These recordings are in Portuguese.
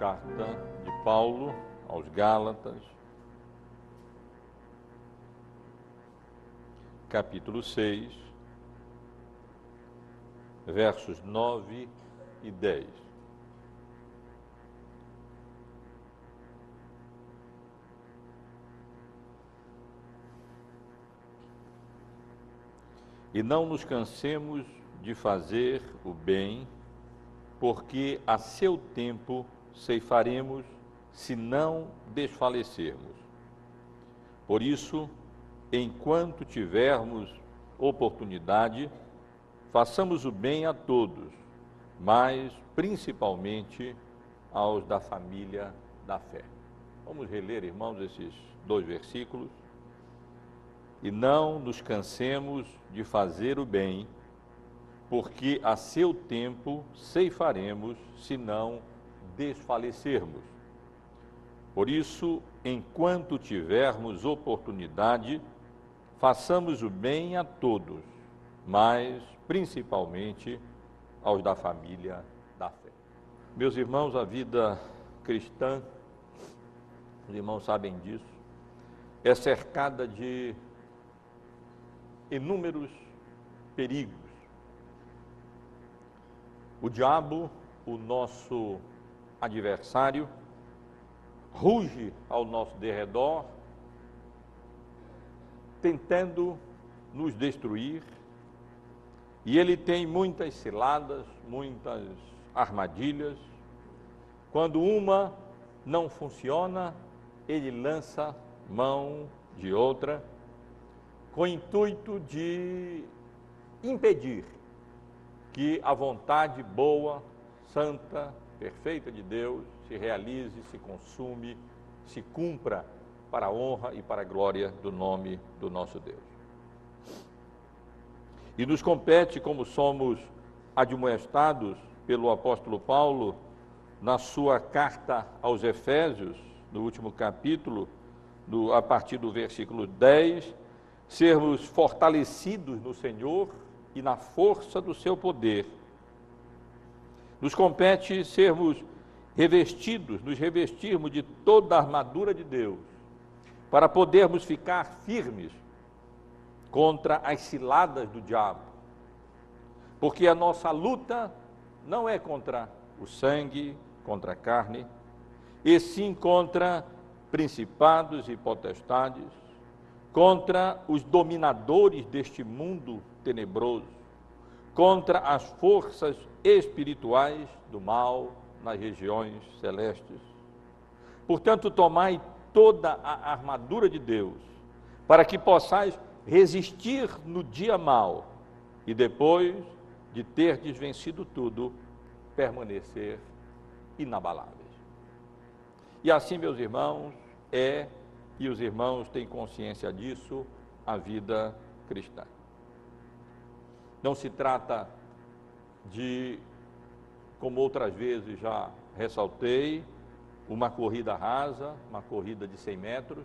carta de Paulo aos Gálatas, capítulo 6, versos 9 e 10. E não nos cansemos de fazer o bem, porque a seu tempo ceifaremos se não desfalecermos. Por isso, enquanto tivermos oportunidade, façamos o bem a todos, mas principalmente aos da família da fé. Vamos reler, irmãos, esses dois versículos. E não nos cansemos de fazer o bem, porque a seu tempo ceifaremos, se não desfalecermos. Por isso, enquanto tivermos oportunidade, façamos o bem a todos, mas principalmente aos da família da fé. Meus irmãos, a vida cristã, os irmãos sabem disso, é cercada de inúmeros perigos. O diabo, o nosso adversário, ruge ao nosso derredor, tentando nos destruir, e ele tem muitas ciladas, muitas armadilhas. Quando uma não funciona, ele lança mão de outra, com o intuito de impedir que a vontade boa, santa, perfeita de Deus se realize, se consume, se cumpra para a honra e para a glória do nome do nosso Deus. E nos compete, como somos admoestados pelo apóstolo Paulo, na sua carta aos Efésios, no último capítulo, a partir do versículo 10, sermos fortalecidos no Senhor e na força do seu poder nos compete sermos revestidos, nos revestirmos de toda a armadura de Deus, para podermos ficar firmes contra as ciladas do diabo. Porque a nossa luta não é contra o sangue, contra a carne, e sim contra principados e potestades, contra os dominadores deste mundo tenebroso, contra as forças espirituais do mal nas regiões celestes. Portanto, tomai toda a armadura de Deus, para que possais resistir no dia mal e depois de ter desvencido tudo, permanecer inabaláveis. E assim, meus irmãos, é, e os irmãos têm consciência disso, a vida cristã. Não se trata de, como outras vezes já ressaltei, uma corrida rasa, uma corrida de 100 metros.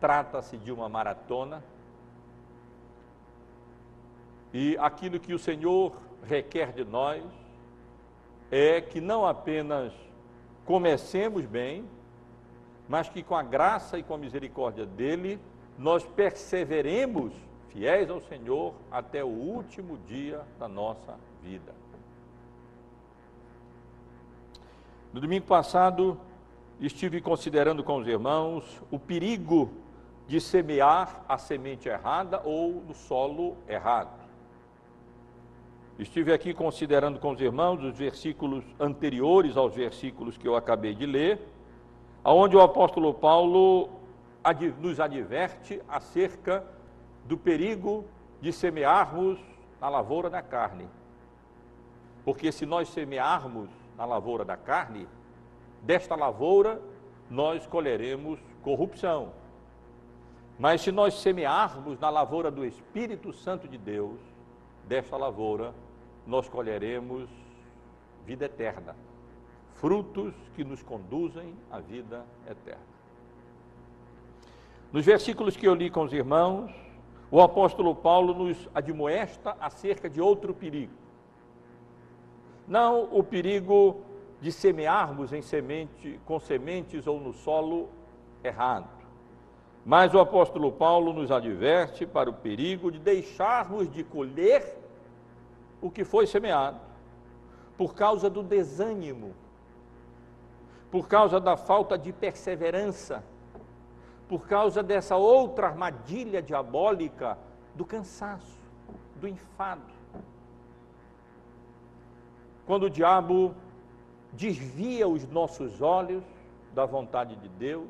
Trata-se de uma maratona. E aquilo que o Senhor requer de nós é que não apenas comecemos bem, mas que com a graça e com a misericórdia dele, nós perseveremos fiéis ao Senhor até o último dia da nossa vida. No domingo passado, estive considerando com os irmãos o perigo de semear a semente errada ou no solo errado. Estive aqui considerando com os irmãos os versículos anteriores aos versículos que eu acabei de ler, aonde o apóstolo Paulo nos adverte acerca do perigo de semearmos na lavoura da carne. Porque se nós semearmos na lavoura da carne, desta lavoura nós colheremos corrupção. Mas se nós semearmos na lavoura do Espírito Santo de Deus, desta lavoura nós colheremos vida eterna, frutos que nos conduzem à vida eterna. Nos versículos que eu li com os irmãos, o apóstolo Paulo nos admoesta acerca de outro perigo. Não o perigo de semearmos em semente, com sementes ou no solo errado. Mas o apóstolo Paulo nos adverte para o perigo de deixarmos de colher o que foi semeado, por causa do desânimo, por causa da falta de perseverança, por causa dessa outra armadilha diabólica do cansaço, do enfado. Quando o diabo desvia os nossos olhos da vontade de Deus,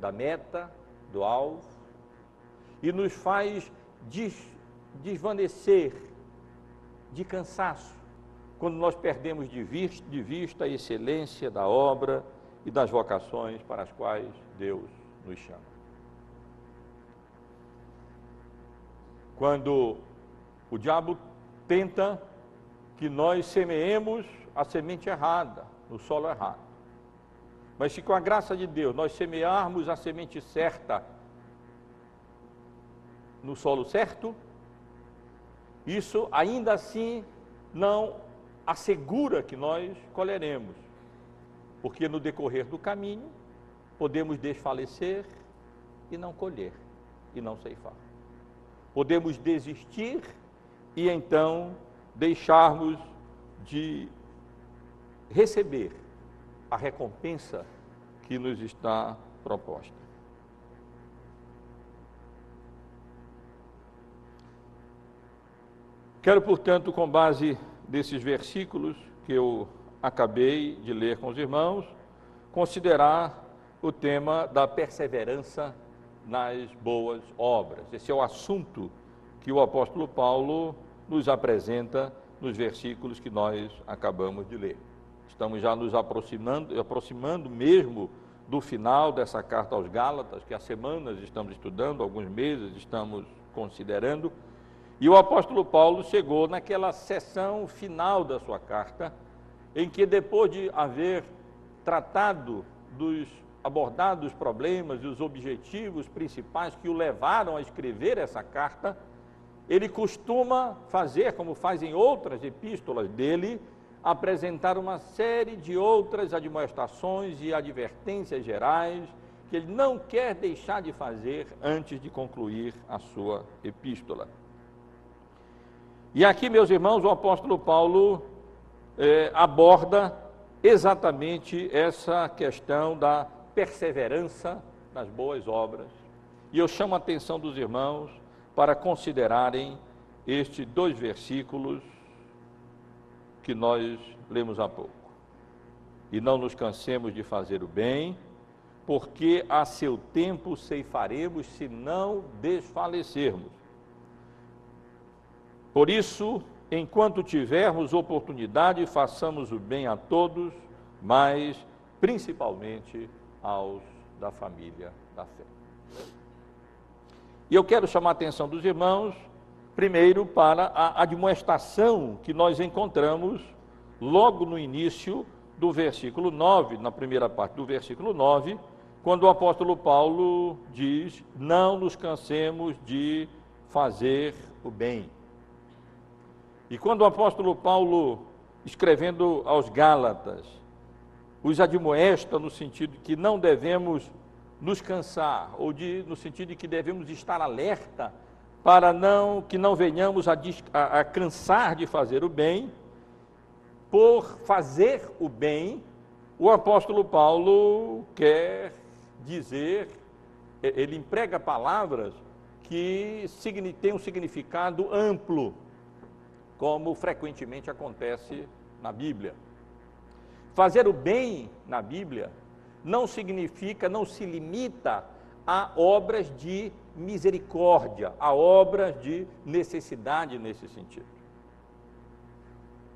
da meta, do alvo, e nos faz des desvanecer de cansaço, quando nós perdemos de de vista a excelência da obra e das vocações para as quais Deus nos chama. Quando o diabo tenta que nós semeemos a semente errada, no solo errado. Mas se com a graça de Deus nós semearmos a semente certa no solo certo, isso ainda assim não assegura que nós colheremos, porque no decorrer do caminho podemos desfalecer e não colher e não ceifar. Podemos desistir e então deixarmos de receber a recompensa que nos está proposta. Quero, portanto, com base desses versículos que eu acabei de ler com os irmãos, considerar o tema da perseverança nas boas obras. Esse é o assunto que o apóstolo Paulo nos apresenta nos versículos que nós acabamos de ler. Estamos já nos aproximando, aproximando mesmo do final dessa carta aos Gálatas, que há semanas estamos estudando, alguns meses estamos considerando. E o apóstolo Paulo chegou naquela sessão final da sua carta, em que depois de haver tratado dos abordado os problemas e os objetivos principais que o levaram a escrever essa carta, ele costuma fazer, como faz em outras epístolas dele, apresentar uma série de outras admoestações e advertências gerais que ele não quer deixar de fazer antes de concluir a sua epístola. E aqui, meus irmãos, o apóstolo Paulo eh, aborda exatamente essa questão da perseverança nas boas obras. E eu chamo a atenção dos irmãos para considerarem estes dois versículos que nós lemos há pouco. E não nos cansemos de fazer o bem, porque a seu tempo ceifaremos se não desfalecermos. Por isso, enquanto tivermos oportunidade, façamos o bem a todos, mas principalmente aos da família da fé. E eu quero chamar a atenção dos irmãos, primeiro, para a admoestação que nós encontramos logo no início do versículo 9, na primeira parte do versículo 9, quando o apóstolo Paulo diz: Não nos cansemos de fazer o bem. E quando o apóstolo Paulo, escrevendo aos Gálatas, os admoesta no sentido de que não devemos nos cansar, ou de, no sentido de que devemos estar alerta para não que não venhamos a, a, a cansar de fazer o bem, por fazer o bem, o apóstolo Paulo quer dizer, ele emprega palavras que têm um significado amplo, como frequentemente acontece na Bíblia. Fazer o bem na Bíblia não significa, não se limita a obras de misericórdia, a obras de necessidade nesse sentido.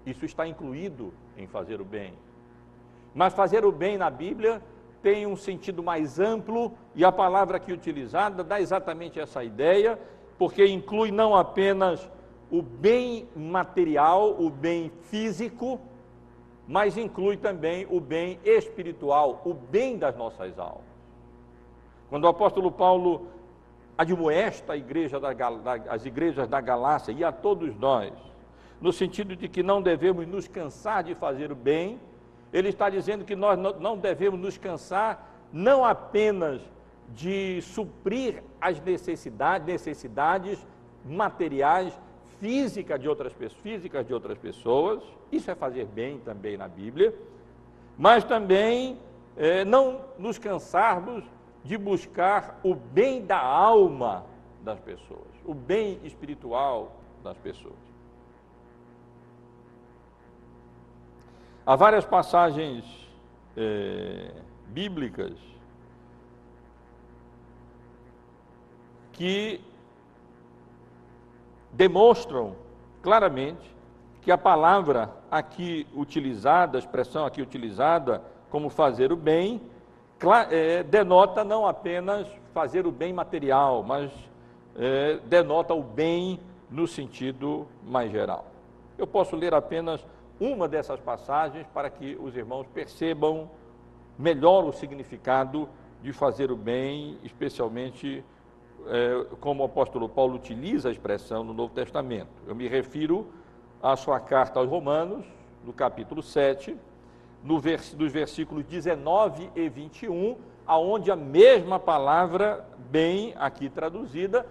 Isso está incluído em fazer o bem. Mas fazer o bem na Bíblia tem um sentido mais amplo e a palavra aqui utilizada dá exatamente essa ideia, porque inclui não apenas o bem material, o bem físico, mas inclui também o bem espiritual, o bem das nossas almas. Quando o apóstolo Paulo admoesta a igreja da, as igrejas da Galácia e a todos nós, no sentido de que não devemos nos cansar de fazer o bem, Ele está dizendo que nós não devemos nos cansar não apenas de suprir as necessidades, necessidades materiais, físicas de outras pessoas, físicas de outras pessoas, isso é fazer bem também na Bíblia, mas também é, não nos cansarmos de buscar o bem da alma das pessoas, o bem espiritual das pessoas. Há várias passagens é, bíblicas que demonstram claramente que a palavra aqui utilizada, a expressão aqui utilizada como fazer o bem, é, denota não apenas fazer o bem material, mas é, denota o bem no sentido mais geral. Eu posso ler apenas uma dessas passagens para que os irmãos percebam melhor o significado de fazer o bem, especialmente é, como o apóstolo Paulo utiliza a expressão no Novo Testamento. Eu me refiro à sua carta aos Romanos, no capítulo 7, no vers dos versículos 19 e 21, aonde a mesma palavra, bem aqui traduzida,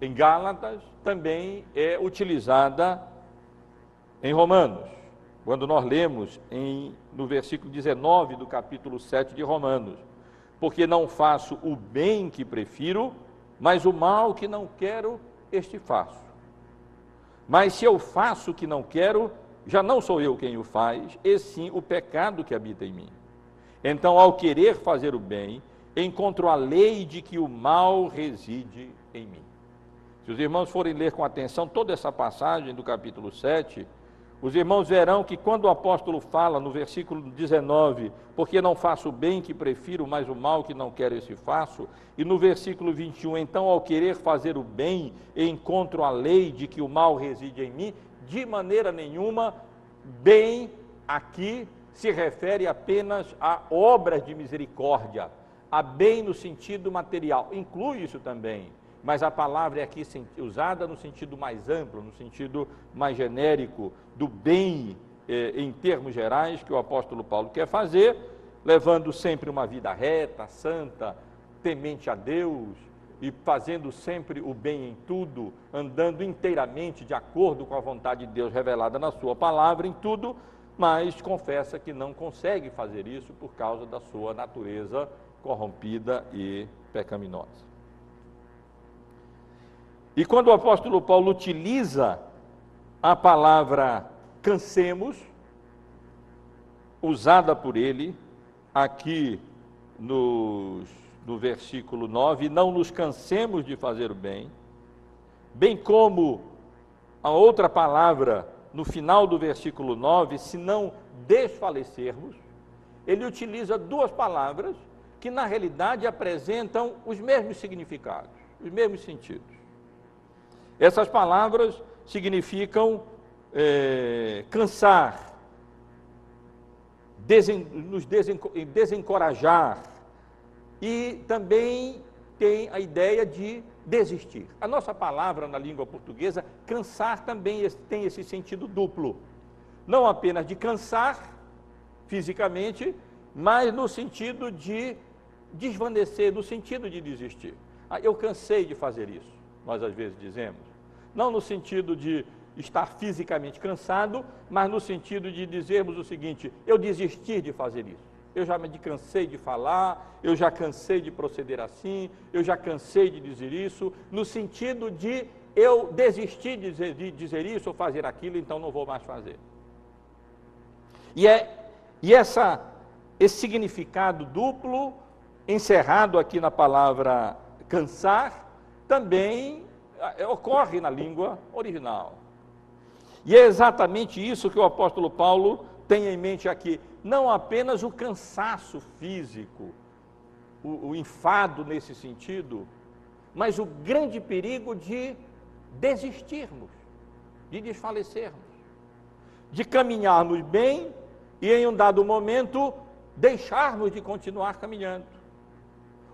em Gálatas, também é utilizada em Romanos. Quando nós lemos em, no versículo 19 do capítulo 7 de Romanos, porque não faço o bem que prefiro, mas o mal que não quero, este faço. Mas se eu faço o que não quero, já não sou eu quem o faz, e sim o pecado que habita em mim. Então, ao querer fazer o bem, encontro a lei de que o mal reside em mim. Se os irmãos forem ler com atenção toda essa passagem do capítulo 7, os irmãos verão que quando o apóstolo fala no versículo 19, porque não faço o bem que prefiro, mas o mal que não quero esse faço, e no versículo 21, então ao querer fazer o bem, encontro a lei de que o mal reside em mim, de maneira nenhuma, bem aqui se refere apenas a obras de misericórdia, a bem no sentido material, inclui isso também mas a palavra é aqui usada no sentido mais amplo, no sentido mais genérico, do bem eh, em termos gerais que o apóstolo Paulo quer fazer, levando sempre uma vida reta, santa, temente a Deus e fazendo sempre o bem em tudo, andando inteiramente de acordo com a vontade de Deus revelada na Sua palavra em tudo, mas confessa que não consegue fazer isso por causa da sua natureza corrompida e pecaminosa. E quando o apóstolo Paulo utiliza a palavra cansemos, usada por ele aqui nos, no versículo 9, não nos cansemos de fazer o bem, bem como a outra palavra no final do versículo 9, se não desfalecermos, ele utiliza duas palavras que na realidade apresentam os mesmos significados, os mesmos sentidos. Essas palavras significam é, cansar, desen, nos desencorajar e também tem a ideia de desistir. A nossa palavra na língua portuguesa, cansar, também tem esse sentido duplo. Não apenas de cansar fisicamente, mas no sentido de desvanecer, no sentido de desistir. Ah, eu cansei de fazer isso, nós às vezes dizemos não no sentido de estar fisicamente cansado, mas no sentido de dizermos o seguinte: eu desisti de fazer isso. Eu já me cansei de falar, eu já cansei de proceder assim, eu já cansei de dizer isso, no sentido de eu desisti de dizer, de dizer isso ou fazer aquilo, então não vou mais fazer. E, é, e essa, esse significado duplo, encerrado aqui na palavra cansar, também ocorre na língua original. E é exatamente isso que o apóstolo Paulo tem em mente aqui. Não apenas o cansaço físico, o, o enfado nesse sentido, mas o grande perigo de desistirmos, de desfalecermos, de caminharmos bem e em um dado momento deixarmos de continuar caminhando.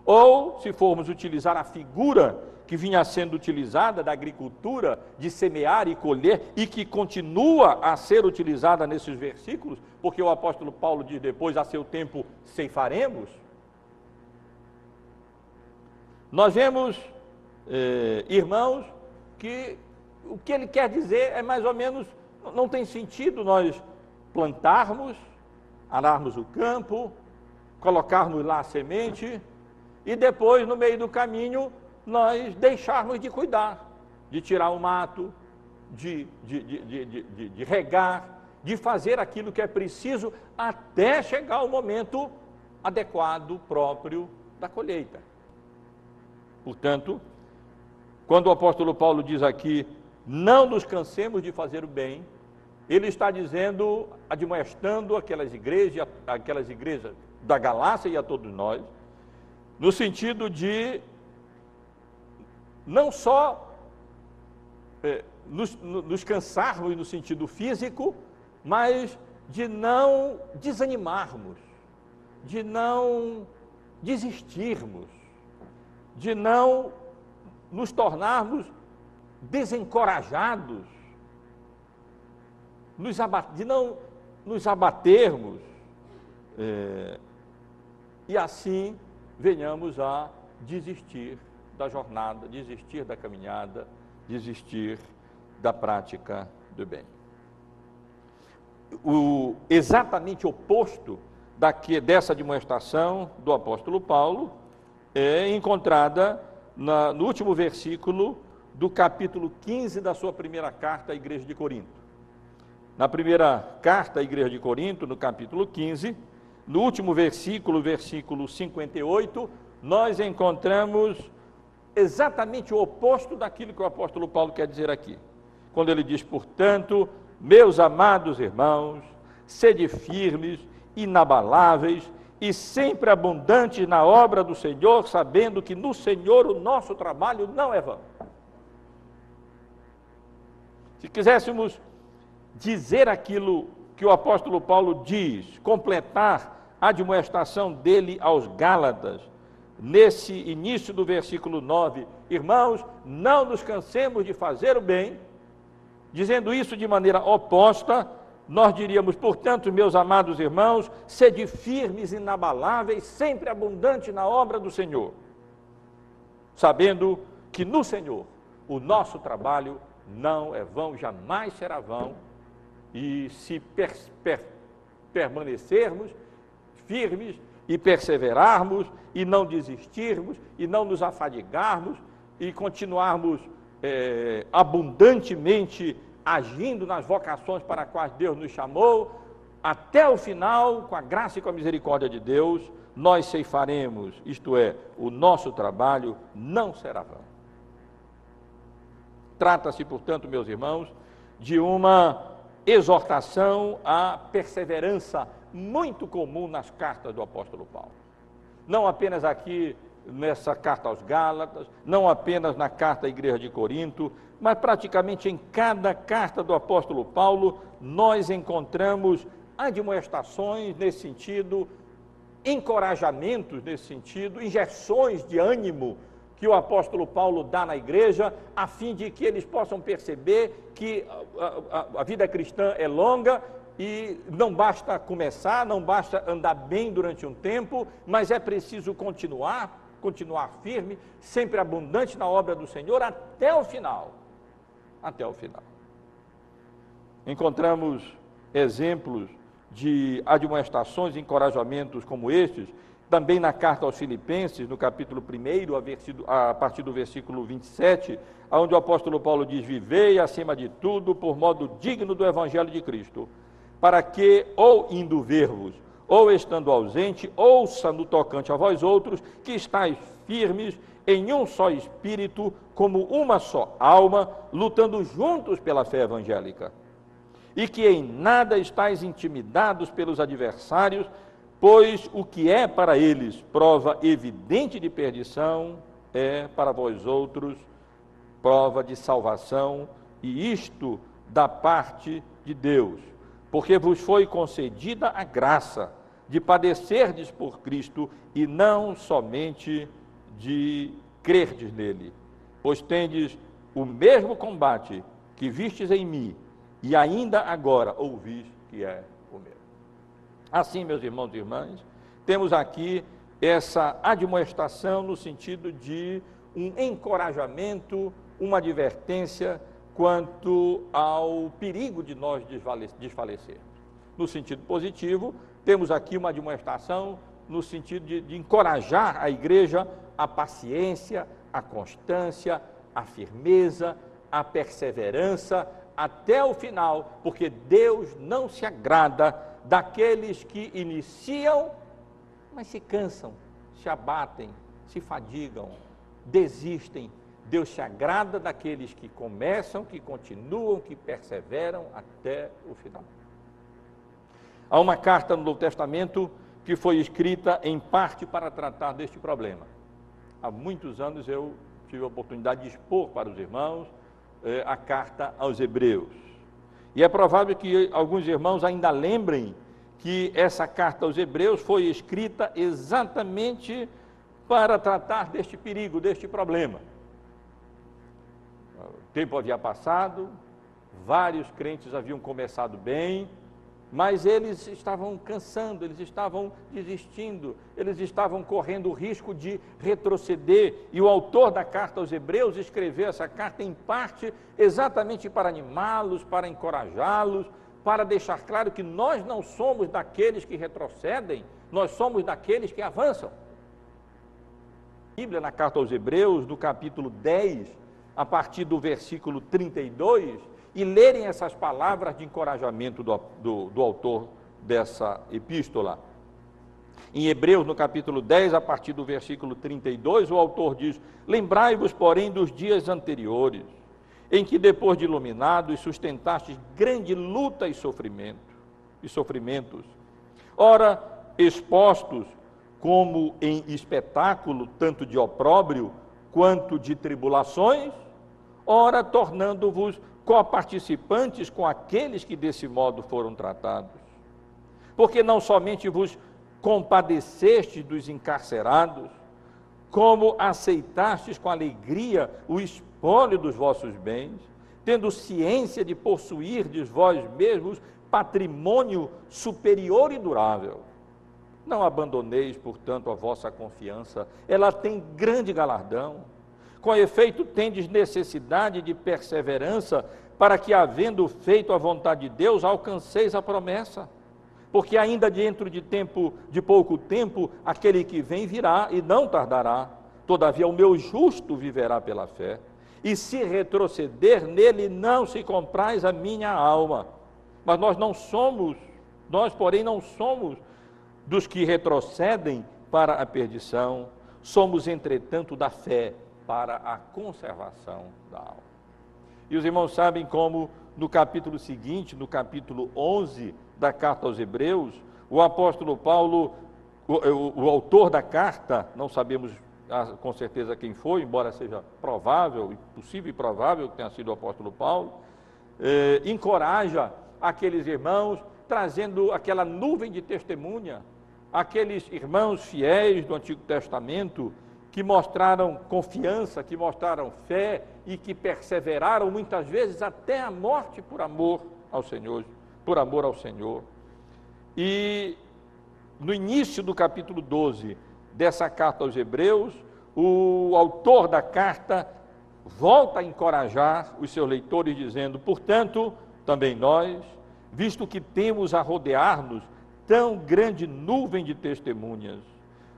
Ou, se formos utilizar a figura que vinha sendo utilizada da agricultura, de semear e colher, e que continua a ser utilizada nesses versículos, porque o apóstolo Paulo diz depois: a seu tempo ceifaremos. Nós vemos, eh, irmãos, que o que ele quer dizer é mais ou menos: não tem sentido nós plantarmos, ararmos o campo, colocarmos lá a semente e depois, no meio do caminho, nós deixarmos de cuidar, de tirar o mato, de, de, de, de, regar, de fazer aquilo que é preciso até chegar o momento adequado, próprio da colheita. Portanto, quando o apóstolo Paulo diz aqui, não nos cansemos de fazer o bem, ele está dizendo, admoestando aquelas igrejas, aquelas igrejas da Galácia e a todos nós, no sentido de não só é, nos, nos cansarmos no sentido físico, mas de não desanimarmos, de não desistirmos, de não nos tornarmos desencorajados, de não nos abatermos, é, e assim venhamos a desistir da jornada, desistir da caminhada, desistir da prática do bem. O exatamente oposto daqui, dessa demonstração do apóstolo Paulo é encontrada na, no último versículo do capítulo 15 da sua primeira carta à igreja de Corinto. Na primeira carta à igreja de Corinto, no capítulo 15, no último versículo, versículo 58, nós encontramos exatamente o oposto daquilo que o apóstolo Paulo quer dizer aqui. Quando ele diz, portanto, meus amados irmãos, sede firmes, inabaláveis e sempre abundantes na obra do Senhor, sabendo que no Senhor o nosso trabalho não é vão. Se quiséssemos dizer aquilo que o apóstolo Paulo diz, completar a admoestação dele aos Gálatas, nesse início do versículo 9: Irmãos, não nos cansemos de fazer o bem, dizendo isso de maneira oposta, nós diríamos, portanto, meus amados irmãos, sede firmes, inabaláveis, sempre abundantes na obra do Senhor, sabendo que no Senhor o nosso trabalho não é vão, jamais será vão, e se per, per, permanecermos firmes e perseverarmos e não desistirmos e não nos afadigarmos e continuarmos é, abundantemente agindo nas vocações para as quais Deus nos chamou, até o final, com a graça e com a misericórdia de Deus, nós ceifaremos, isto é, o nosso trabalho não será vão. Trata-se, portanto, meus irmãos, de uma exortação à perseverança muito comum nas cartas do apóstolo Paulo. Não apenas aqui nessa carta aos Gálatas, não apenas na carta à igreja de Corinto, mas praticamente em cada carta do apóstolo Paulo nós encontramos admoestações nesse sentido, encorajamentos nesse sentido, injeções de ânimo que o apóstolo Paulo dá na igreja, a fim de que eles possam perceber que a, a, a vida cristã é longa e não basta começar, não basta andar bem durante um tempo, mas é preciso continuar, continuar firme, sempre abundante na obra do Senhor até o final. Até o final. Encontramos exemplos de admoestações e encorajamentos como estes, também na carta aos Filipenses, no capítulo 1, a partir do versículo 27, onde o apóstolo Paulo diz: Vivei acima de tudo por modo digno do Evangelho de Cristo para que, ou indo ver-vos, ou estando ausente, ouça no tocante a vós outros, que estáis firmes em um só espírito, como uma só alma, lutando juntos pela fé evangélica. E que em nada estáis intimidados pelos adversários, pois o que é para eles prova evidente de perdição, é para vós outros prova de salvação, e isto da parte de Deus porque vos foi concedida a graça de padecerdes por Cristo e não somente de crerdes nele. pois tendes o mesmo combate que vistes em mim, e ainda agora ouvis que é o meu. Assim, meus irmãos e irmãs, temos aqui essa admoestação no sentido de um encorajamento, uma advertência quanto ao perigo de nós desfalecermos. No sentido positivo, temos aqui uma admoestação no sentido de, de encorajar a igreja a paciência, a constância, a firmeza, a perseverança até o final, porque Deus não se agrada daqueles que iniciam, mas se cansam, se abatem, se fadigam, desistem. Deus se agrada daqueles que começam, que continuam, que perseveram até o final. Há uma carta no Novo Testamento que foi escrita em parte para tratar deste problema. Há muitos anos eu tive a oportunidade de expor para os irmãos eh, a carta aos Hebreus. E é provável que alguns irmãos ainda lembrem que essa carta aos Hebreus foi escrita exatamente para tratar deste perigo, deste problema. Tempo havia passado, vários crentes haviam começado bem, mas eles estavam cansando, eles estavam desistindo, eles estavam correndo o risco de retroceder. E o autor da carta aos Hebreus escreveu essa carta em parte exatamente para animá-los, para encorajá-los, para deixar claro que nós não somos daqueles que retrocedem, nós somos daqueles que avançam. A Bíblia, na carta aos Hebreus, no capítulo 10, a partir do versículo 32, e lerem essas palavras de encorajamento do, do, do autor dessa epístola. Em Hebreus, no capítulo 10, a partir do versículo 32, o autor diz: Lembrai-vos, porém, dos dias anteriores, em que, depois de iluminados, sustentastes grande luta e sofrimento, e sofrimentos. Ora, expostos como em espetáculo, tanto de opróbrio quanto de tribulações, ora, tornando-vos coparticipantes com aqueles que desse modo foram tratados. Porque não somente vos compadecestes dos encarcerados, como aceitastes com alegria o espólio dos vossos bens, tendo ciência de possuir de vós mesmos patrimônio superior e durável. Não abandoneis, portanto, a vossa confiança, ela tem grande galardão com efeito, tendes necessidade de perseverança, para que, havendo feito a vontade de Deus, alcanceis a promessa. Porque ainda dentro de tempo, de pouco tempo, aquele que vem virá e não tardará. Todavia, o meu justo viverá pela fé. E se retroceder nele, não se compraz a minha alma. Mas nós não somos, nós, porém, não somos dos que retrocedem para a perdição, somos, entretanto, da fé para a conservação da alma. E os irmãos sabem como no capítulo seguinte, no capítulo 11 da carta aos Hebreus, o apóstolo Paulo, o, o, o autor da carta, não sabemos com certeza quem foi, embora seja provável, possível e provável que tenha sido o apóstolo Paulo, eh, encoraja aqueles irmãos, trazendo aquela nuvem de testemunha, aqueles irmãos fiéis do Antigo Testamento, que mostraram confiança, que mostraram fé e que perseveraram muitas vezes até a morte por amor ao Senhor, por amor ao Senhor. E no início do capítulo 12 dessa carta aos Hebreus, o autor da carta volta a encorajar os seus leitores dizendo: "Portanto, também nós, visto que temos a rodear-nos tão grande nuvem de testemunhas,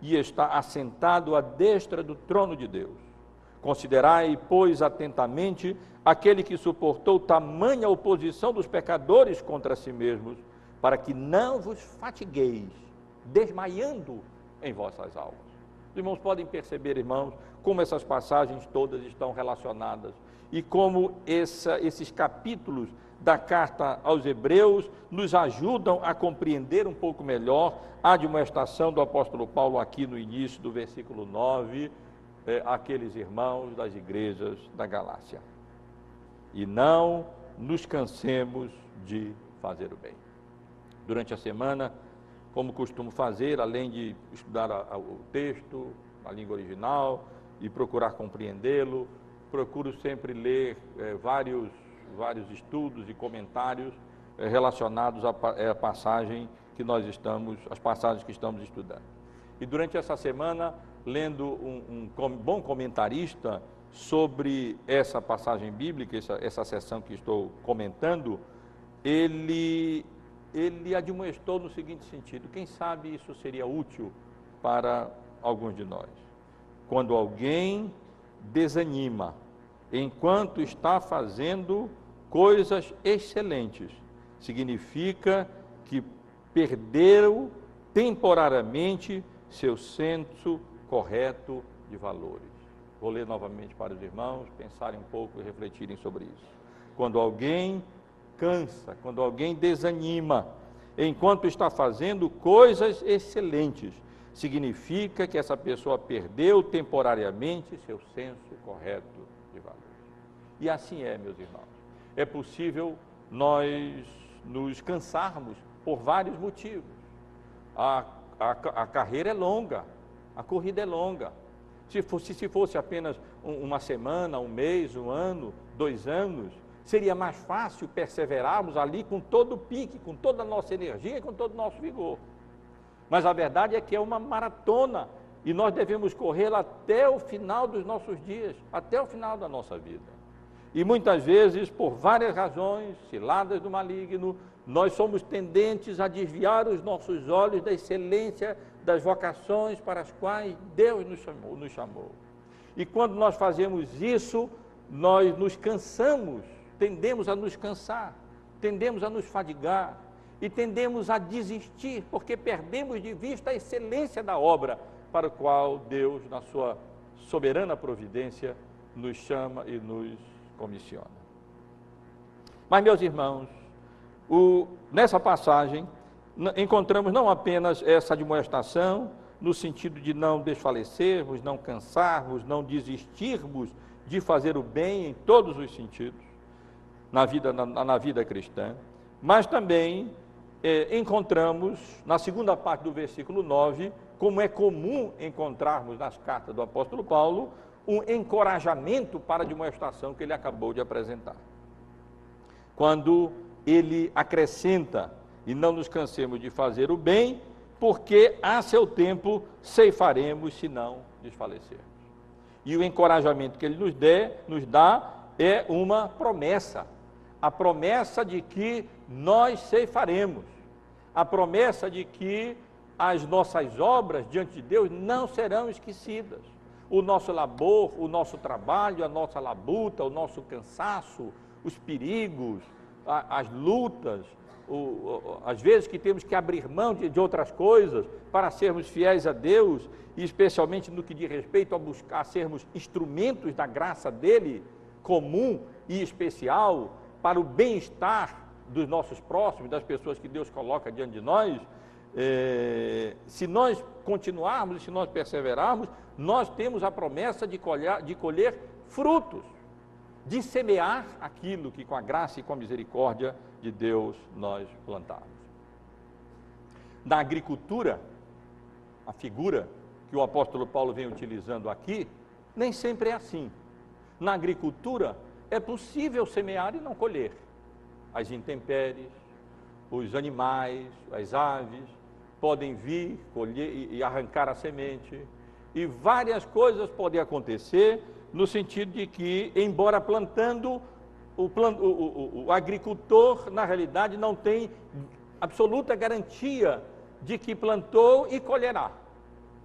e está assentado à destra do trono de Deus. Considerai, pois, atentamente aquele que suportou tamanha oposição dos pecadores contra si mesmos, para que não vos fatigueis, desmaiando em vossas almas. Os irmãos podem perceber, irmãos, como essas passagens todas estão relacionadas. e como essa, esses capítulos da carta aos Hebreus nos ajudam a compreender um pouco melhor a admoestação do apóstolo Paulo aqui no início do versículo 9, é, aqueles irmãos das igrejas da Galácia. E não nos cansemos de fazer o bem. Durante a semana, como costumo fazer, além de estudar a, a, o texto, a língua original e procurar compreendê-lo, procuro sempre ler é, vários, vários estudos e comentários é, relacionados à, à passagem que nós estamos, as passagens que estamos estudando. E durante essa semana, lendo um, um bom comentarista sobre essa passagem bíblica, essa, essa sessão que estou comentando, ele, ele admoestou no seguinte sentido: quem sabe isso seria útil para alguns de nós. Quando alguém desanima enquanto está fazendo coisas excelentes, significa que perdeu temporariamente seu senso correto de valores. Vou ler novamente para os irmãos pensarem um pouco e refletirem sobre isso. Quando alguém cansa, quando alguém desanima, enquanto está fazendo coisas excelentes, significa que essa pessoa perdeu temporariamente seu senso correto de valores. E assim é, meus irmãos. É possível nós nos cansarmos por vários motivos. A, a, a carreira é longa, a corrida é longa. Se fosse, se fosse apenas uma semana, um mês, um ano, dois anos, seria mais fácil perseverarmos ali com todo o pique, com toda a nossa energia e com todo o nosso vigor. Mas a verdade é que é uma maratona e nós devemos correr até o final dos nossos dias, até o final da nossa vida. E muitas vezes, por várias razões, ciladas do maligno, nós somos tendentes a desviar os nossos olhos da excelência das vocações para as quais Deus nos chamou, nos chamou. E quando nós fazemos isso, nós nos cansamos, tendemos a nos cansar, tendemos a nos fadigar e tendemos a desistir, porque perdemos de vista a excelência da obra para a qual Deus, na sua soberana providência, nos chama e nos comissiona. Mas, meus irmãos, o, nessa passagem, encontramos não apenas essa admoestação, no sentido de não desfalecermos, não cansarmos, não desistirmos de fazer o bem em todos os sentidos, na vida, na, na vida cristã, mas também é, encontramos, na segunda parte do versículo 9, como é comum encontrarmos nas cartas do apóstolo Paulo, um encorajamento para a demonstração que ele acabou de apresentar. Quando ele acrescenta, e não nos cansemos de fazer o bem, porque a seu tempo ceifaremos se não desfalecermos. E o encorajamento que ele nos, der, nos dá é uma promessa, a promessa de que nós ceifaremos, a promessa de que as nossas obras diante de Deus não serão esquecidas o nosso labor, o nosso trabalho, a nossa labuta, o nosso cansaço, os perigos, a, as lutas, o, o, as vezes que temos que abrir mão de, de, outras coisas para sermos fiéis a Deus, e especialmente no que diz respeito a buscar sermos instrumentos da graça dele, comum e especial, para o bem-estar dos nossos próximos, das pessoas que Deus coloca diante de nós, é, se nós continuarmos se nós perseverarmos, nós temos a promessa de colher, de colher frutos, de semear aquilo que com a graça e com a misericórdia de Deus nós plantamos. Na agricultura, a figura que o apóstolo Paulo vem utilizando aqui, nem sempre é assim. Na agricultura, é possível semear e não colher. As intempéries, os animais, as aves, podem vir colher e arrancar a semente, e várias coisas podem acontecer no sentido de que, embora plantando, o, plant, o, o, o agricultor, na realidade, não tem absoluta garantia de que plantou e colherá.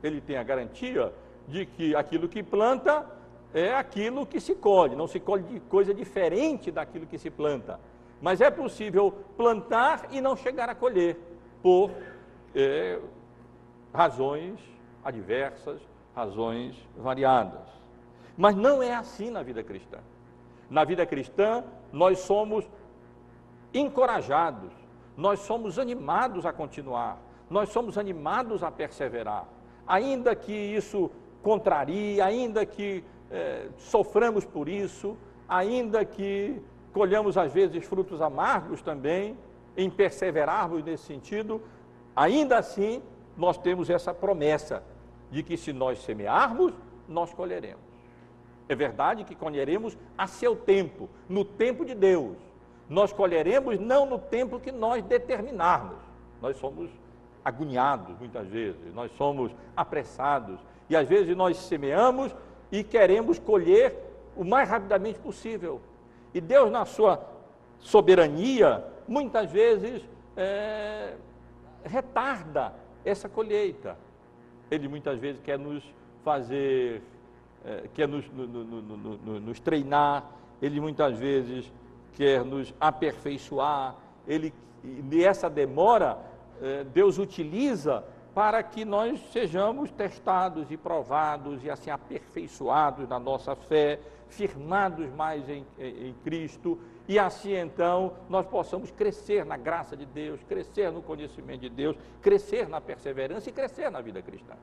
Ele tem a garantia de que aquilo que planta é aquilo que se colhe, não se colhe de coisa diferente daquilo que se planta. Mas é possível plantar e não chegar a colher, por é, razões adversas, razões variadas. Mas não é assim na vida cristã. Na vida cristã, nós somos encorajados, nós somos animados a continuar, nós somos animados a perseverar. Ainda que isso contrarie, ainda que eh, soframos por isso, ainda que colhamos às vezes frutos amargos também, em perseverarmos nesse sentido, ainda assim nós temos essa promessa de que se nós semearmos, nós colheremos. É verdade que colheremos a seu tempo, no tempo de Deus. Nós colheremos não no tempo que nós determinarmos. Nós somos agoniados muitas vezes, nós somos apressados e às vezes nós semeamos e queremos colher o mais rapidamente possível. E Deus, na sua soberania, muitas vezes é, retarda essa colheita. Ele muitas vezes quer nos fazer, é, quer nos, no, no, no, nos treinar, ele muitas vezes quer nos aperfeiçoar, ele, e essa demora, é, Deus utiliza para que nós sejamos testados e provados e assim aperfeiçoados na nossa fé, firmados mais em, em, em, Cristo, e assim então nós possamos crescer na graça de Deus, crescer no conhecimento de Deus, crescer na perseverança e crescer na vida cristã.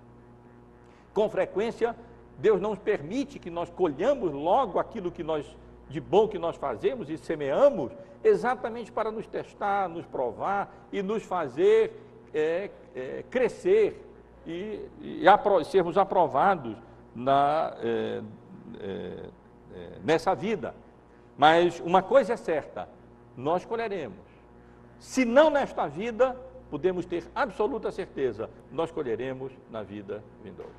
Com frequência, Deus não permite que nós colhamos logo aquilo que nós de bom que nós fazemos e semeamos, exatamente para nos testar, nos provar e nos fazer é, é, crescer e, e apro sermos aprovados na, é, é, é, nessa vida. Mas uma coisa é certa, nós colheremos. Se não nesta vida, podemos ter absoluta certeza, nós colheremos na vida vindoura.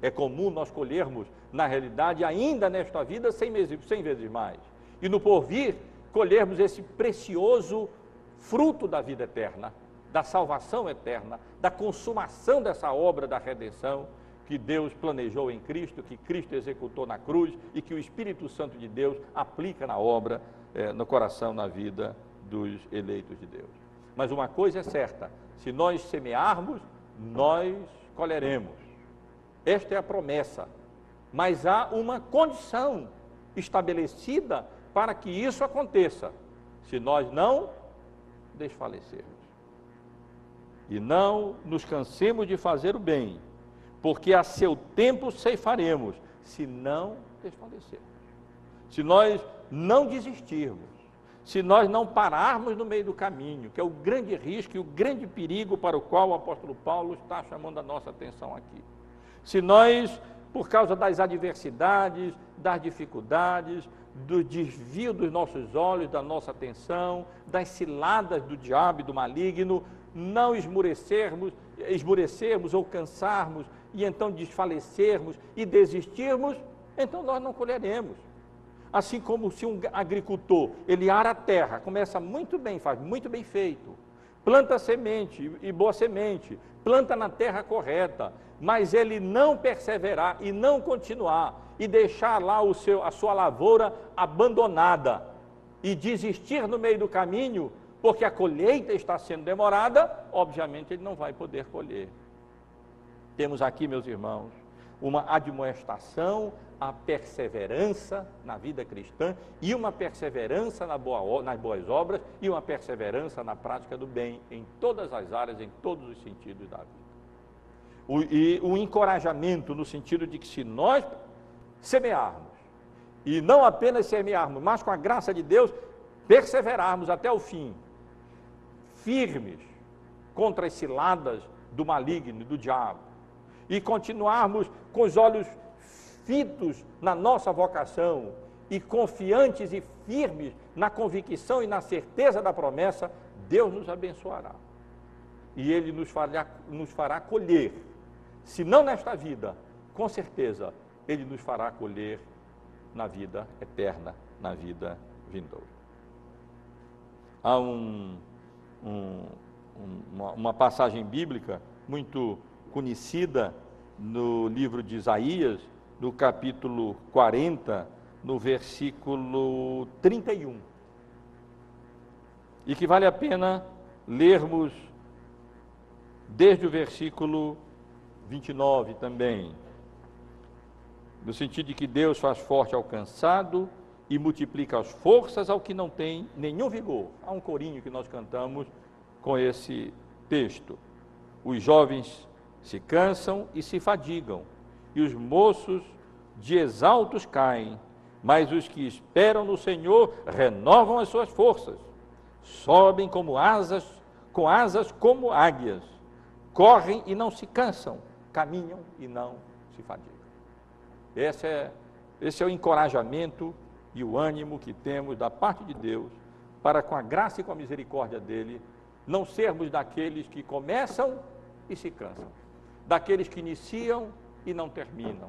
É comum nós colhermos, na realidade, ainda nesta vida, cem vezes, cem vezes mais. E no porvir, colhermos esse precioso fruto da vida eterna, da salvação eterna, da consumação dessa obra da redenção que Deus planejou em Cristo, que Cristo executou na cruz e que o Espírito Santo de Deus aplica na obra, eh, no coração, na vida dos eleitos de Deus. Mas uma coisa é certa: se nós semearmos, nós colheremos. Esta é a promessa. Mas há uma condição estabelecida para que isso aconteça. Se nós não desfalecermos e não nos cansemos de fazer o bem, porque a seu tempo ceifaremos, se não desfalecermos. Se nós não desistirmos, se nós não pararmos no meio do caminho, que é o grande risco e o grande perigo para o qual o apóstolo Paulo está chamando a nossa atenção aqui. Se nós, por causa das adversidades, das dificuldades, do desvio dos nossos olhos, da nossa atenção, das ciladas do diabo e do maligno, não esmurecermos, esmurecermos ou cansarmos e então desfalecermos e desistirmos, então nós não colheremos. Assim como se um agricultor, ele ara a terra, começa muito bem, faz muito bem feito, planta semente e boa semente, planta na terra correta, mas ele não perseverar e não continuar e deixar lá o seu, a sua lavoura abandonada e desistir no meio do caminho, porque a colheita está sendo demorada, obviamente ele não vai poder colher. Temos aqui, meus irmãos, uma admoestação à perseverança na vida cristã e uma perseverança na boa, nas boas obras e uma perseverança na prática do bem em todas as áreas, em todos os sentidos da vida. O, e o encorajamento no sentido de que se nós semearmos, e não apenas semearmos, mas com a graça de Deus, perseverarmos até o fim, firmes contra as ciladas do maligno, do diabo, e continuarmos com os olhos fitos na nossa vocação e confiantes e firmes na convicção e na certeza da promessa, Deus nos abençoará. E Ele nos fará, nos fará colher, se não nesta vida, com certeza, Ele nos fará colher na vida eterna, na vida vindoura. Há um um, uma, uma passagem bíblica muito conhecida no livro de Isaías, no capítulo 40, no versículo 31. E que vale a pena lermos desde o versículo 29 também. No sentido de que Deus faz forte ao cansado e multiplica as forças ao que não tem nenhum vigor. Há um corinho que nós cantamos com esse texto. Os jovens se cansam e se fadigam, e os moços de exaltos caem, mas os que esperam no Senhor renovam as suas forças, sobem como asas, com asas como águias, correm e não se cansam, caminham e não se fadigam. Esse é, esse é o encorajamento e o ânimo que temos da parte de Deus para, com a graça e com a misericórdia dele, não sermos daqueles que começam e se cansam, daqueles que iniciam e não terminam,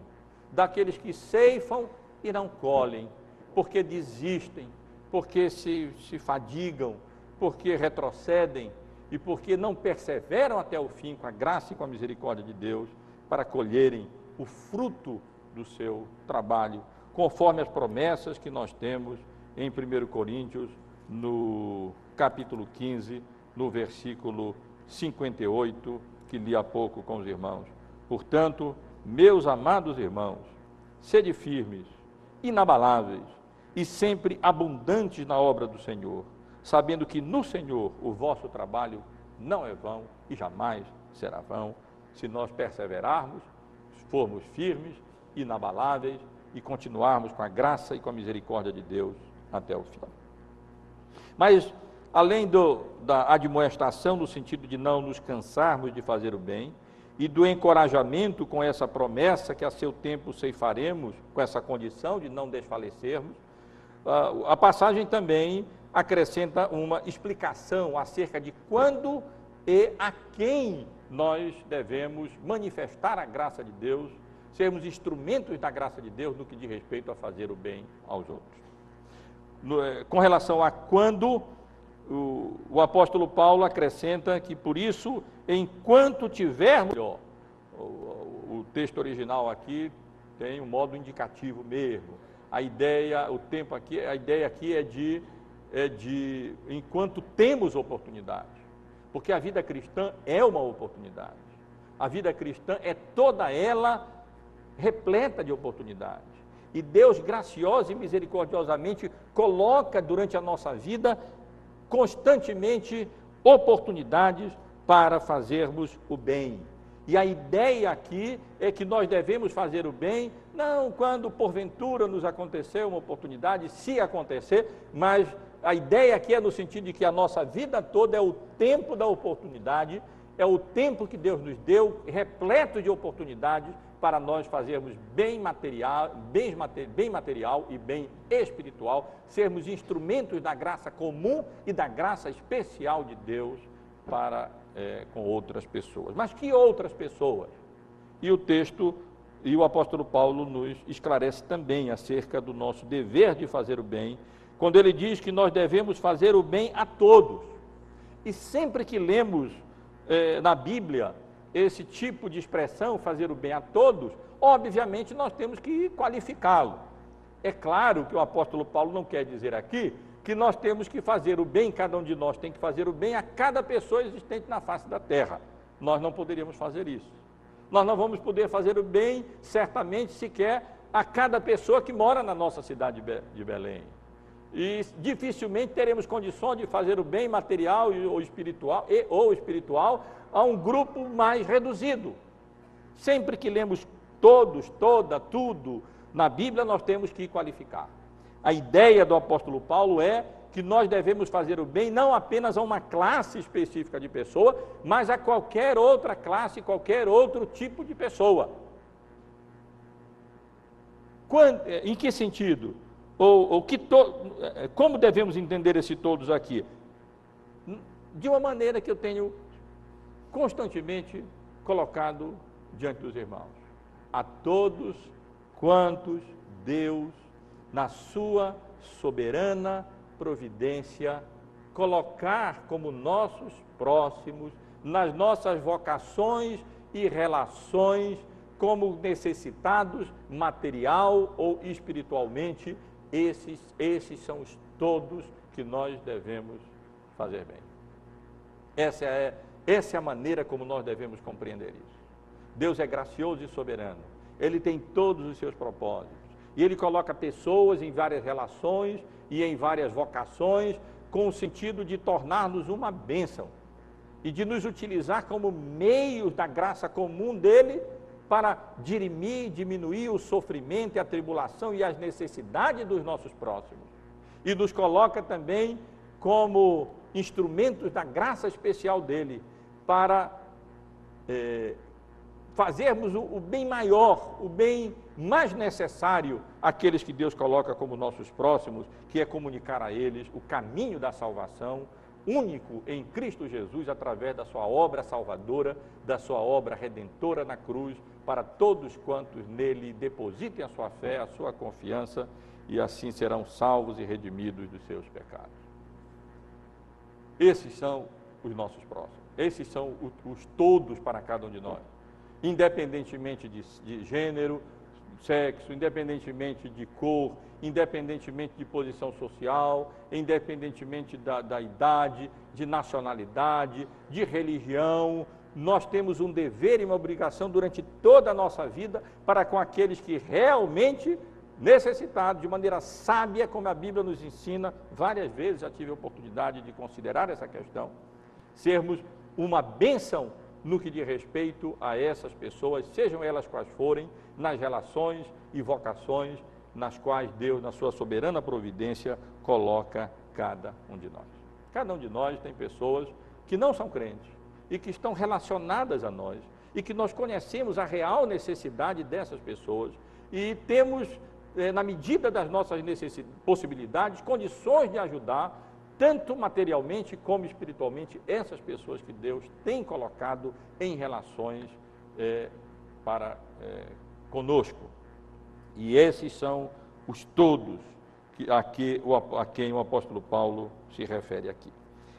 daqueles que ceifam e não colhem, porque desistem, porque se, se fadigam, porque retrocedem e porque não perseveram até o fim com a graça e com a misericórdia de Deus para colherem o fruto do seu trabalho conforme as promessas que nós temos em 1 Coríntios, no capítulo 15, no versículo 58, que li há pouco com os irmãos. Portanto, meus amados irmãos, sede firmes, inabaláveis e sempre abundantes na obra do Senhor, sabendo que no Senhor o vosso trabalho não é vão e jamais será vão, se nós perseverarmos, formos firmes, inabaláveis e continuarmos com a graça e com a misericórdia de Deus até o fim. Mas, além do, da admoestação, no sentido de não nos cansarmos de fazer o bem, e do encorajamento com essa promessa que a seu tempo ceifaremos, com essa condição de não desfalecermos, a passagem também acrescenta uma explicação acerca de quando e a quem nós devemos manifestar a graça de Deus sermos instrumentos da graça de Deus no que diz respeito a fazer o bem aos outros. Eh, com relação a quando, o, o, apóstolo Paulo acrescenta que por isso, enquanto tivermos. O, o texto original aqui tem um modo indicativo mesmo. A ideia, o tempo aqui, a ideia aqui é de, é de enquanto temos oportunidade. Porque a vida cristã é uma oportunidade. A vida cristã é toda ela repleta de oportunidades. E Deus, graciosa e misericordiosamente, coloca durante a nossa vida constantemente oportunidades para fazermos o bem. E a ideia aqui é que nós devemos fazer o bem, não quando porventura nos acontecer uma oportunidade, se acontecer, mas a ideia aqui é no sentido de que a nossa vida toda é o tempo da oportunidade, é o tempo que Deus nos deu, repleto de oportunidades para nós fazermos bem material, bem, bem material e bem espiritual, sermos instrumentos da graça comum e da graça especial de Deus para é, com outras pessoas. Mas que outras pessoas? E o texto e o apóstolo Paulo nos esclarece também acerca do nosso dever de fazer o bem, quando ele diz que nós devemos fazer o bem a todos. E sempre que lemos é, na Bíblia esse tipo de expressão, fazer o bem a todos, obviamente nós temos que qualificá-lo. É claro que o apóstolo Paulo não quer dizer aqui que nós temos que fazer o bem, cada um de nós tem que fazer o bem a cada pessoa existente na face da terra. Nós não poderíamos fazer isso. Nós não vamos poder fazer o bem, certamente, sequer a cada pessoa que mora na nossa cidade de Belém. E dificilmente teremos condições de fazer o bem material ou espiritual, e, ou espiritual a um grupo mais reduzido. Sempre que lemos todos, toda, tudo na Bíblia, nós temos que qualificar. A ideia do apóstolo Paulo é que nós devemos fazer o bem não apenas a uma classe específica de pessoa, mas a qualquer outra classe, qualquer outro tipo de pessoa. Quando, em que sentido? Ou, ou que to, como devemos entender esse todos aqui? De uma maneira que eu tenho constantemente colocado diante dos irmãos. A todos quantos Deus, na sua soberana providência, colocar como nossos próximos, nas nossas vocações e relações, como necessitados material ou espiritualmente, esses, esses são os todos que nós devemos fazer bem. Essa é essa é a maneira como nós devemos compreender isso. Deus é gracioso e soberano. Ele tem todos os seus propósitos. E ele coloca pessoas em várias relações e em várias vocações, com o sentido de tornar-nos uma bênção e de nos utilizar como meios da graça comum dele para dirimir, diminuir o sofrimento e a tribulação e as necessidades dos nossos próximos. E nos coloca também como instrumentos da graça especial dele para é, fazermos o, o bem maior, o bem mais necessário àqueles que Deus coloca como nossos próximos, que é comunicar a eles o caminho da salvação, único em Cristo Jesus, através da sua obra salvadora, da sua obra redentora na cruz, para todos quantos nele depositem a sua fé, a sua confiança, e assim serão salvos e redimidos dos seus pecados. Esses são os nossos próximos, esses são os, os todos para cada um de nós independentemente de, de gênero, sexo, independentemente de cor, independentemente de posição social, independentemente da, da, idade, de nacionalidade, de religião. Nós temos um dever e uma obrigação durante toda a nossa vida para com aqueles que realmente necessitados, de maneira sábia, como a Bíblia nos ensina, várias vezes já tive a oportunidade de considerar essa questão, sermos uma bênção no que diz respeito a essas pessoas, sejam elas quais forem, nas relações e vocações nas quais Deus, na sua soberana providência, coloca cada um de nós. Cada um de nós tem pessoas que não são crentes e que estão relacionadas a nós e que nós conhecemos a real necessidade dessas pessoas e temos, eh, na medida das nossas possibilidades, condições de ajudar tanto materialmente como espiritualmente, essas pessoas que Deus tem colocado em relações é, para é, conosco. E esses são os todos que, a, que, a quem o apóstolo Paulo se refere aqui.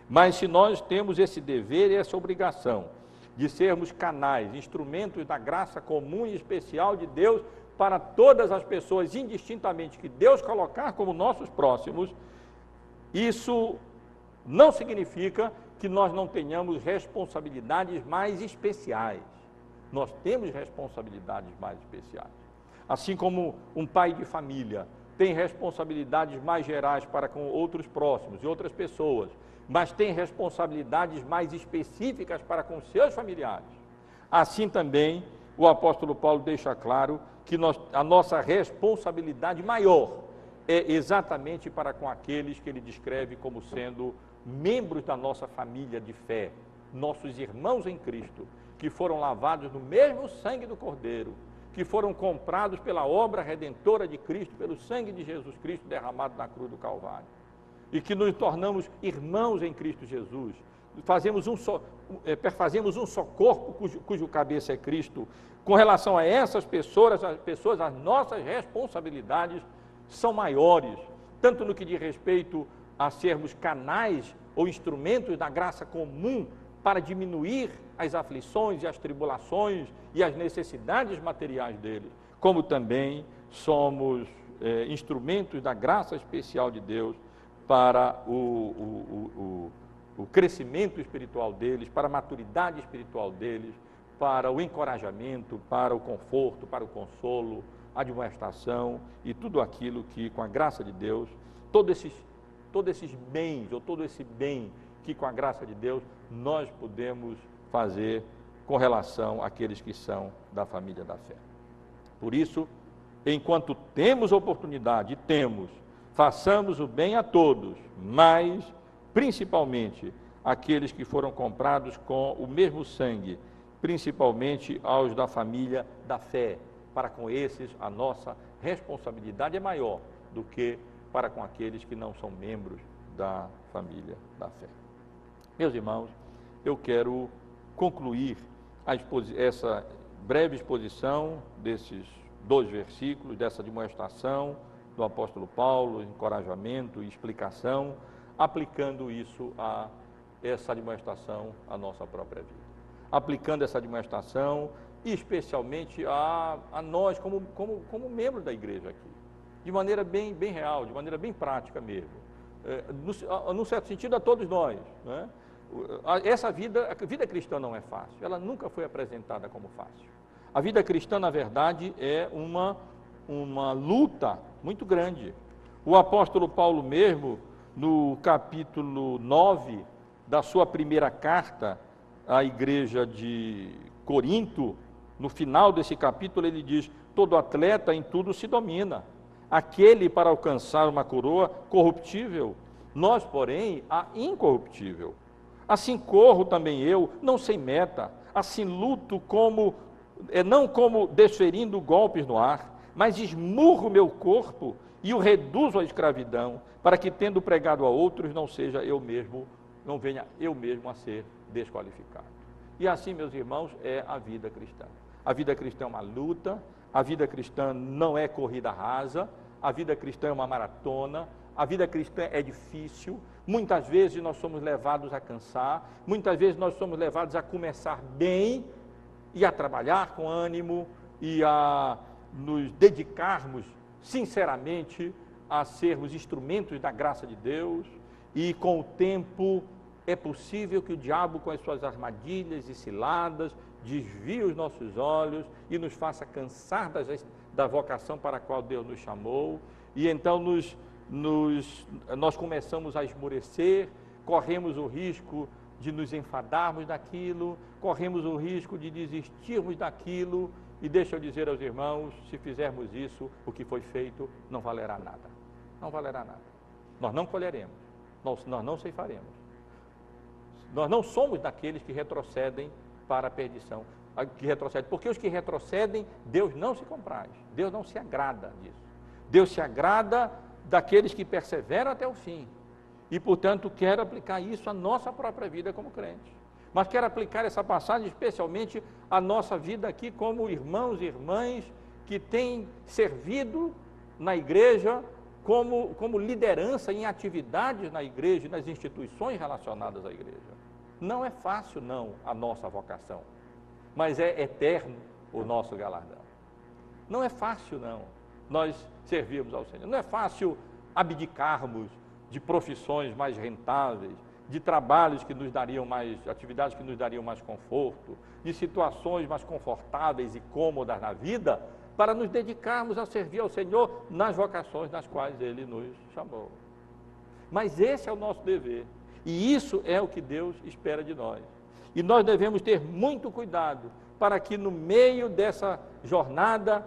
Mas se nós temos esse dever e essa obrigação de sermos canais, instrumentos da graça comum e especial de Deus para todas as pessoas, indistintamente, que Deus colocar como nossos próximos, isso não significa que nós não tenhamos responsabilidades mais especiais. Nós temos responsabilidades mais especiais. Assim como um pai de família tem responsabilidades mais gerais para com outros próximos e outras pessoas, mas tem responsabilidades mais específicas para com seus familiares. Assim também o apóstolo Paulo deixa claro que nós, a nossa responsabilidade maior é exatamente para com aqueles que ele descreve como sendo membros da nossa família de fé, nossos irmãos em Cristo, que foram lavados no mesmo sangue do Cordeiro, que foram comprados pela obra redentora de Cristo, pelo sangue de Jesus Cristo derramado na cruz do Calvário. E que nos tornamos irmãos em Cristo Jesus, fazemos um só, é, perfazemos um só corpo cujo, cujo cabeça é Cristo. Com relação a essas pessoas, as pessoas, as nossas responsabilidades são maiores, tanto no que diz respeito a sermos canais ou instrumentos da graça comum para diminuir as aflições e as tribulações e as necessidades materiais deles, como também somos é, instrumentos da graça especial de Deus para o, o, o, o crescimento espiritual deles, para a maturidade espiritual deles, para o encorajamento, para o conforto, para o consolo, admoestação e tudo aquilo que, com a graça de Deus, todos esses, todos esses bens, ou todo esse bem que, com a graça de Deus, nós podemos fazer com relação àqueles que são da família da fé. Por isso, enquanto temos oportunidade, temos, façamos o bem a todos, mas principalmente aqueles que foram comprados com o mesmo sangue, principalmente aos da família da fé, para com esses a nossa responsabilidade é maior do que para com aqueles que não são membros da família da fé. Meus irmãos, eu quero concluir essa breve exposição desses dois versículos, dessa demonstração do apóstolo Paulo, encorajamento e explicação, aplicando isso a essa demonstração à nossa própria vida. Aplicando essa demonstração e especialmente a, a nós como, como, como membro da igreja aqui, de maneira bem, bem real, de maneira bem prática mesmo. É, no, no, certo sentido, a todos nós. Né? Essa vida, a vida cristã não é fácil, ela nunca foi apresentada como fácil. A vida cristã, na verdade, é uma, uma luta muito grande. O apóstolo Paulo mesmo, no capítulo 9 da sua primeira carta à igreja de Corinto, no final desse capítulo, ele diz: Todo atleta em tudo se domina, aquele para alcançar uma coroa corruptível, nós, porém, a incorruptível. Assim corro também eu, não sem meta, assim luto como, é, não como desferindo golpes no ar, mas esmurro meu corpo e o reduzo à escravidão, para que, tendo pregado a outros, não seja eu mesmo, não venha eu mesmo a ser desqualificado. E assim, meus irmãos, é a vida cristã. A vida cristã é uma luta, a vida cristã não é corrida rasa, a vida cristã é uma maratona, a vida cristã é difícil, Muitas vezes nós somos levados a cansar, muitas vezes nós somos levados a começar bem e a trabalhar com ânimo e a nos dedicarmos sinceramente a sermos instrumentos da graça de Deus. E com o tempo é possível que o diabo com as suas armadilhas e ciladas desvie os nossos olhos e nos faça cansar das, da vocação para a qual Deus nos chamou e então nos nos, nós começamos a esmorecer, corremos o risco de nos enfadarmos daquilo, corremos o risco de desistirmos daquilo, e deixa eu dizer aos irmãos: se fizermos isso, o que foi feito não valerá nada. Não valerá nada. Nós não colheremos, nós, nós não ceifaremos. Nós não somos daqueles que retrocedem para a perdição, que retrocedem, porque os que retrocedem, Deus não se compraz, Deus não se agrada disso. Deus se agrada daqueles que perseveram até o fim. E, portanto, quero aplicar isso à nossa própria vida como crente. Mas quero aplicar essa passagem especialmente à nossa vida aqui como irmãos e irmãs que têm servido na igreja como, como liderança em atividades na igreja e nas instituições relacionadas à igreja. Não é fácil, não, a nossa vocação, mas é eterno o nosso galardão. Não é fácil, não nós servirmos ao Senhor. Não é fácil abdicarmos de profissões mais rentáveis, de trabalhos que nos dariam mais, atividades que nos dariam mais conforto, de situações mais confortáveis e cômodas na vida, para nos dedicarmos a servir ao Senhor nas vocações nas quais Ele nos chamou. Mas esse é o nosso dever, e isso é o que Deus espera de nós. E nós devemos ter muito cuidado para que no meio dessa jornada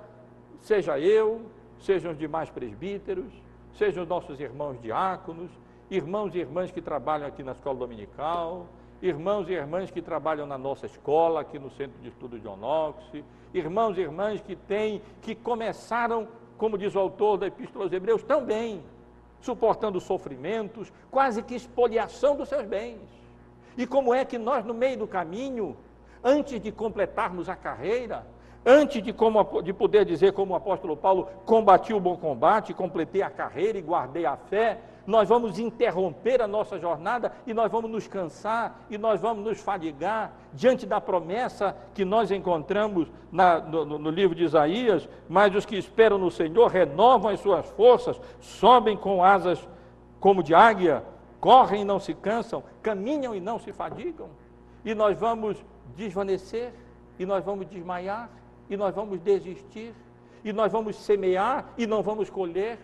seja eu, sejam os demais presbíteros, sejam os nossos irmãos diáconos, irmãos e irmãs que trabalham aqui na escola dominical, irmãos e irmãs que trabalham na nossa escola, aqui no Centro de Estudo de Onox, irmãos e irmãs que têm, que começaram, como diz o autor da Epístola aos Hebreus, também, suportando sofrimentos, quase que expoliação dos seus bens. E como é que nós, no meio do caminho, antes de completarmos a carreira, Antes de, como, de poder dizer, como o apóstolo Paulo, combati o bom combate, completei a carreira e guardei a fé, nós vamos interromper a nossa jornada e nós vamos nos cansar e nós vamos nos fadigar diante da promessa que nós encontramos na, no, no livro de Isaías. Mas os que esperam no Senhor renovam as suas forças, sobem com asas como de águia, correm e não se cansam, caminham e não se fadigam. E nós vamos desvanecer e nós vamos desmaiar e nós vamos desistir, e nós vamos semear e não vamos colher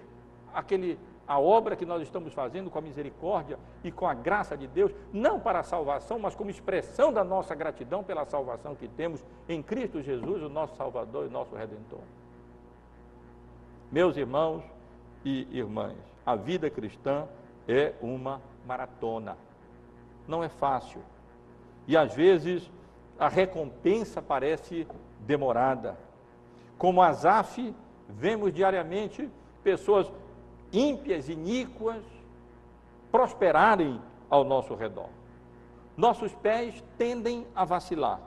aquele, a obra que nós estamos fazendo com a misericórdia e com a graça de Deus, não para a salvação, mas como expressão da nossa gratidão pela salvação que temos em Cristo Jesus, o nosso Salvador e nosso Redentor. Meus irmãos e irmãs, a vida cristã é uma maratona. Não é fácil. E às vezes a recompensa parece demorada. Como Asaf, vemos diariamente pessoas ímpias, iníquas, prosperarem ao nosso redor. Nossos pés tendem a vacilar.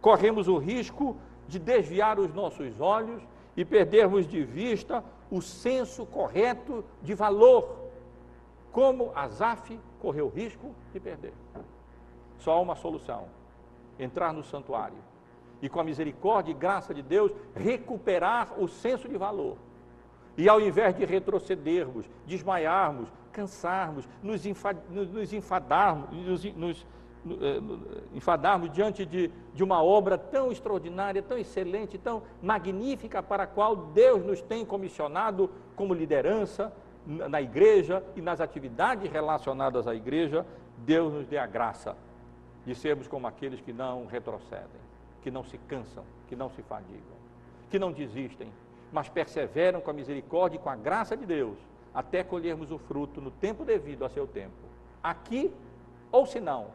Corremos o risco de desviar os nossos olhos e perdermos de vista o senso correto de valor, como Asaf correu o risco de perder. Só há uma solução: entrar no santuário e com a misericórdia e graça de Deus, recuperar o senso de valor. E ao invés de retrocedermos, desmaiarmos, cansarmos, nos, nos enfadarmos, nos, nos enfadarmos diante de, de uma obra tão extraordinária, tão excelente, tão magnífica para a qual Deus nos tem comissionado como liderança na igreja e nas atividades relacionadas à igreja, Deus nos dê a graça de sermos como aqueles que não retrocedem, que não se cansam, que não se fadigam, que não desistem, mas perseveram com a misericórdia e com a graça de Deus, até colhermos o fruto no tempo devido a seu tempo. Aqui, ou se não,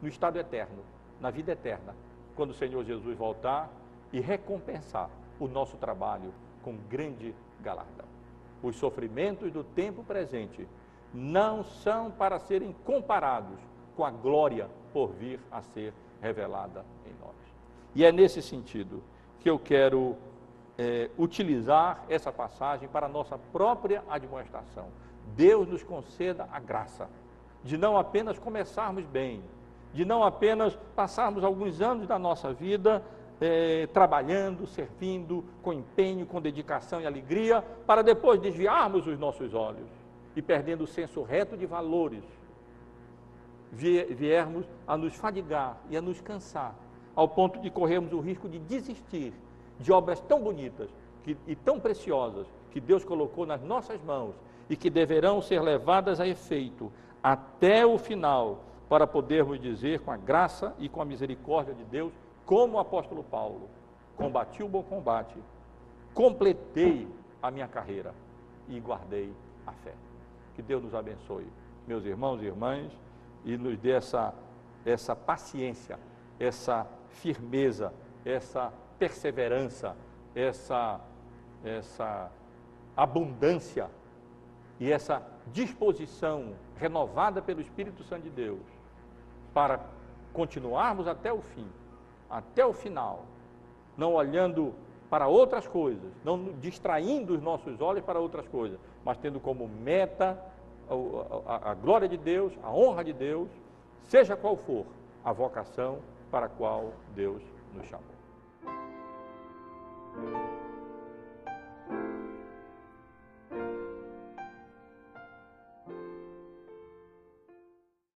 no estado eterno, na vida eterna, quando o Senhor Jesus voltar e recompensar o nosso trabalho com grande galardão. Os sofrimentos do tempo presente não são para serem comparados com a glória por vir a ser revelada em nós. E é nesse sentido que eu quero é, utilizar essa passagem para a nossa própria admoestação. Deus nos conceda a graça de não apenas começarmos bem, de não apenas passarmos alguns anos da nossa vida é, trabalhando, servindo, com empenho, com dedicação e alegria, para depois desviarmos os nossos olhos e perdendo o senso reto de valores, viermos a nos fadigar e a nos cansar, ao ponto de corrermos o risco de desistir de obras tão bonitas que, e tão preciosas que Deus colocou nas nossas mãos e que deverão ser levadas a efeito até o final para podermos dizer com a graça e com a misericórdia de Deus, como o apóstolo Paulo, combati o bom combate, completei a minha carreira e guardei a fé. Que Deus nos abençoe, meus irmãos e irmãs, e nos dê essa, essa paciência, essa firmeza, essa perseverança, essa, essa abundância e essa disposição renovada pelo Espírito Santo de Deus para continuarmos até o fim, até o final, não olhando para outras coisas, não distraindo os nossos olhos para outras coisas, mas tendo como meta a, a, a glória de Deus, a honra de Deus, seja qual for a vocação para a qual Deus nos chamou. Thank you.